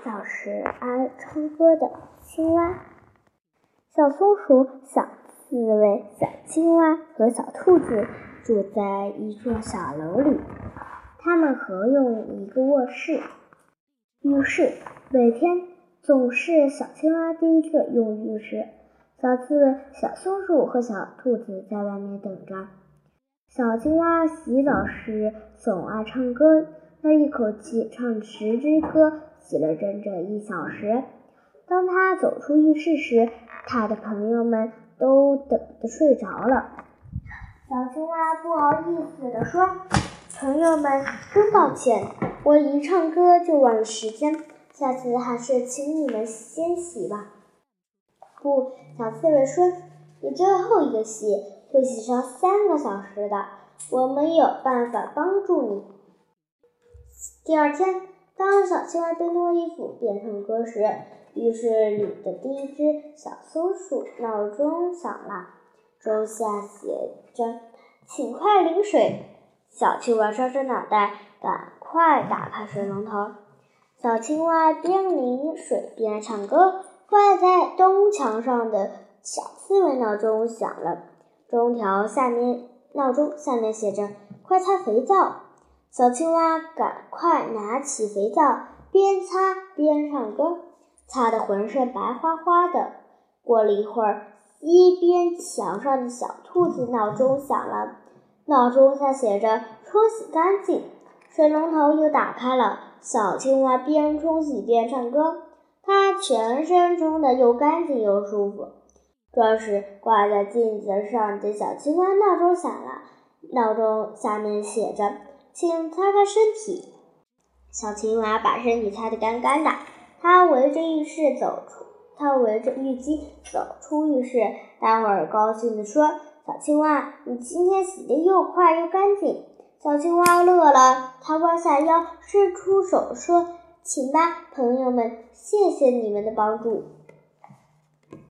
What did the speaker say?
早时爱唱歌的青蛙，小松鼠、小刺猬、小青蛙和小兔子住在一座小楼里，他们合用一个卧室、浴室。每天总是小青蛙第一个用浴室，小刺猬、小松鼠和小兔子在外面等着。小青蛙洗澡时总爱唱歌，它一口气唱十支歌。洗了整整一小时。当他走出浴室时，他的朋友们都等得睡着了。小青蛙不好意思地说：“朋友们，真抱歉，我一唱歌就忘了时间。下次还是请你们先洗吧。”不，小刺猬说：“你最后一个洗会洗上三个小时的，我们有办法帮助你。”第二天。当小青蛙边脱衣服边唱歌时，浴室里的第一只小松鼠闹钟响了，钟下写着“请快淋水”。小青蛙抓着脑袋，赶快打开水龙头。小青蛙边淋水边唱歌。挂在东墙上的小刺猬闹钟响了，钟条下面闹钟下面写着“快擦肥皂”。小青蛙赶快拿起肥皂，边擦边唱歌，擦得浑身白花花的。过了一会儿，西边墙上的小兔子闹钟响了，闹钟上写着“冲洗干净”。水龙头又打开了，小青蛙边冲洗边唱歌，它全身冲得又干净又舒服。这时，挂在镜子上的小青蛙闹钟响了，闹钟下面写着。请擦擦身体。小青蛙把身体擦得干干的。它围着浴室走出，它围着浴巾走出浴室。大伙儿高兴地说：“小青蛙，你今天洗得又快又干净。”小青蛙乐了，它弯下腰，伸出手说：“请吧，朋友们，谢谢你们的帮助。”